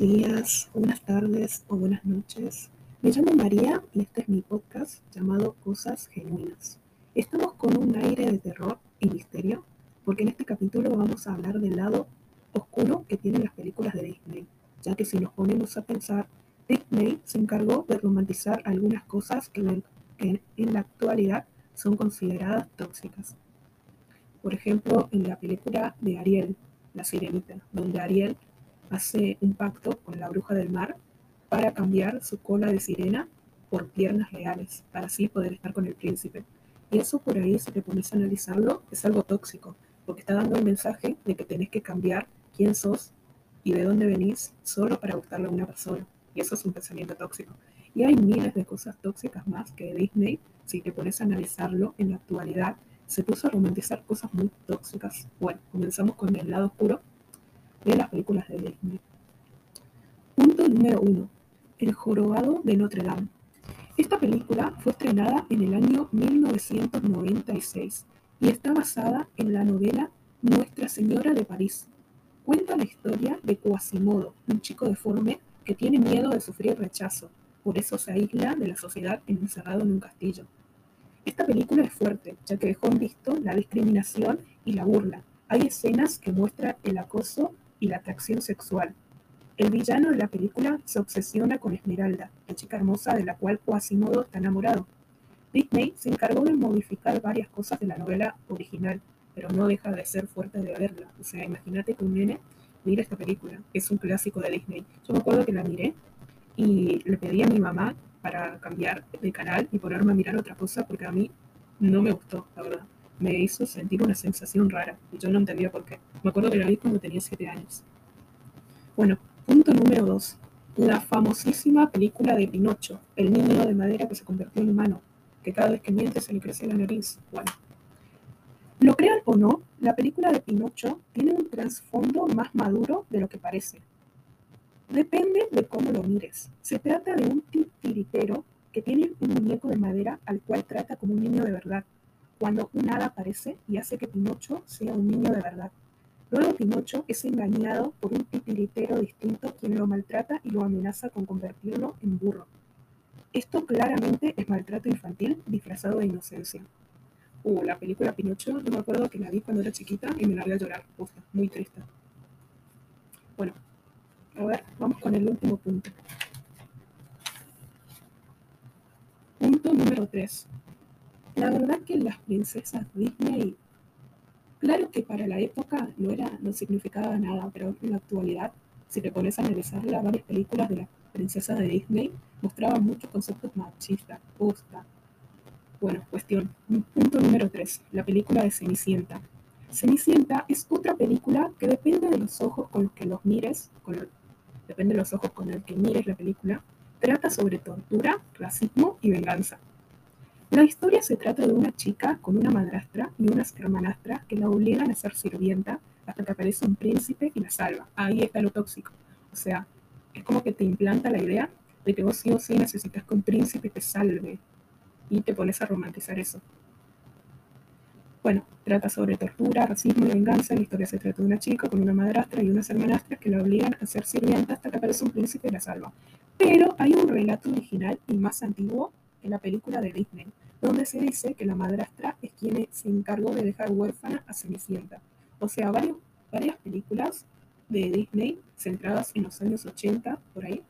Días, buenas tardes o buenas noches. Me llamo María y este es mi podcast llamado Cosas Genuinas. Estamos con un aire de terror y misterio porque en este capítulo vamos a hablar del lado oscuro que tienen las películas de Disney, ya que si nos ponemos a pensar, Disney se encargó de romantizar algunas cosas que en la actualidad son consideradas tóxicas. Por ejemplo, en la película de Ariel, La Sirenita, donde Ariel hace un pacto con la bruja del mar para cambiar su cola de sirena por piernas reales, para así poder estar con el príncipe. Y eso por ahí, si te pones a analizarlo, es algo tóxico, porque está dando el mensaje de que tenés que cambiar quién sos y de dónde venís solo para gustarle a una persona. Y eso es un pensamiento tóxico. Y hay miles de cosas tóxicas más que Disney, si te pones a analizarlo en la actualidad, se puso a romantizar cosas muy tóxicas. Bueno, comenzamos con el lado oscuro de las películas de Disney. Punto número 1. El jorobado de Notre Dame. Esta película fue estrenada en el año 1996 y está basada en la novela Nuestra Señora de París. Cuenta la historia de Quasimodo, un chico deforme que tiene miedo de sufrir rechazo, por eso se aísla de la sociedad encerrado en un castillo. Esta película es fuerte, ya que dejó en visto la discriminación y la burla. Hay escenas que muestran el acoso y la atracción sexual. El villano de la película se obsesiona con Esmeralda, la chica hermosa de la cual Quasimodo está enamorado. Disney se encargó de modificar varias cosas de la novela original, pero no deja de ser fuerte de verla. O sea, imagínate que un nene mira esta película, es un clásico de Disney. Yo me acuerdo que la miré y le pedí a mi mamá para cambiar de canal y ponerme a mirar otra cosa porque a mí no me gustó, la verdad me hizo sentir una sensación rara y yo no entendía por qué. Me acuerdo que la vi cuando tenía 7 años. Bueno, punto número 2. La famosísima película de Pinocho, el niño de madera que se convirtió en humano, que cada vez que miente se le crece la nariz. Bueno, lo crean o no, la película de Pinocho tiene un trasfondo más maduro de lo que parece. Depende de cómo lo mires. Se trata de un titiritero que tiene un muñeco de madera al cual trata como un niño de verdad cuando un hada aparece y hace que Pinocho sea un niño de verdad. Luego Pinocho es engañado por un titiritero distinto quien lo maltrata y lo amenaza con convertirlo en burro. Esto claramente es maltrato infantil disfrazado de inocencia. Uh, la película Pinocho, yo me acuerdo que la vi cuando era chiquita y me largué a llorar. muy triste. Bueno, a ver, vamos con el último punto. Punto número 3. La verdad que las princesas Disney, claro que para la época no, era, no significaba nada, pero en la actualidad, si te pones a analizar las varias películas de las princesas de Disney, mostraban muchos conceptos machistas, posta. Bueno, cuestión. Punto número 3, la película de Cenicienta. Cenicienta es otra película que depende de los ojos con los que los mires, depende de los ojos con los que mires la película, trata sobre tortura, racismo y venganza. La historia se trata de una chica con una madrastra y unas hermanastras que la obligan a ser sirvienta hasta que aparece un príncipe y la salva. Ahí está lo tóxico. O sea, es como que te implanta la idea de que vos sí o sí necesitas que un príncipe te salve y te pones a romantizar eso. Bueno, trata sobre tortura, racismo y venganza. La historia se trata de una chica con una madrastra y unas hermanastras que la obligan a ser sirvienta hasta que aparece un príncipe y la salva. Pero hay un relato original y más antiguo en la película de Disney, donde se dice que la madrastra es quien se encargó de dejar huérfana a Cenicienta. O sea, varias películas de Disney centradas en los años 80, por ahí,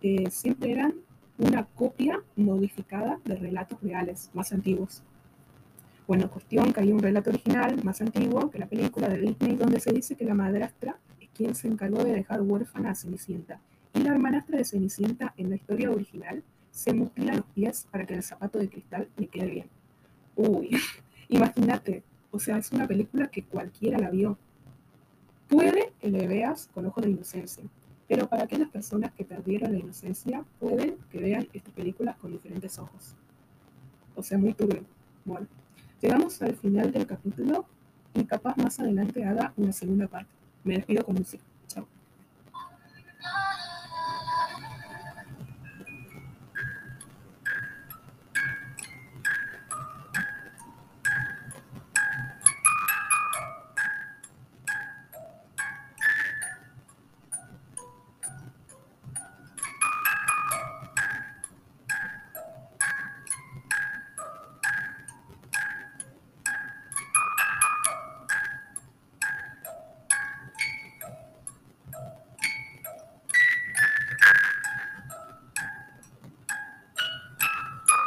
eh, siempre eran una copia modificada de relatos reales más antiguos. Bueno, cuestión que hay un relato original más antiguo que la película de Disney donde se dice que la madrastra es quien se encargó de dejar huérfana a Cenicienta. Y la hermanastra de Cenicienta en la historia original se mutila los pies para que el zapato de cristal le quede bien. Uy, imagínate, o sea, es una película que cualquiera la vio. Puede que le veas con ojos de inocencia, pero para aquellas personas que perdieron la inocencia, pueden que vean esta película con diferentes ojos. O sea, muy turbio. Bueno, llegamos al final del capítulo y capaz más adelante haga una segunda parte. Me despido con música.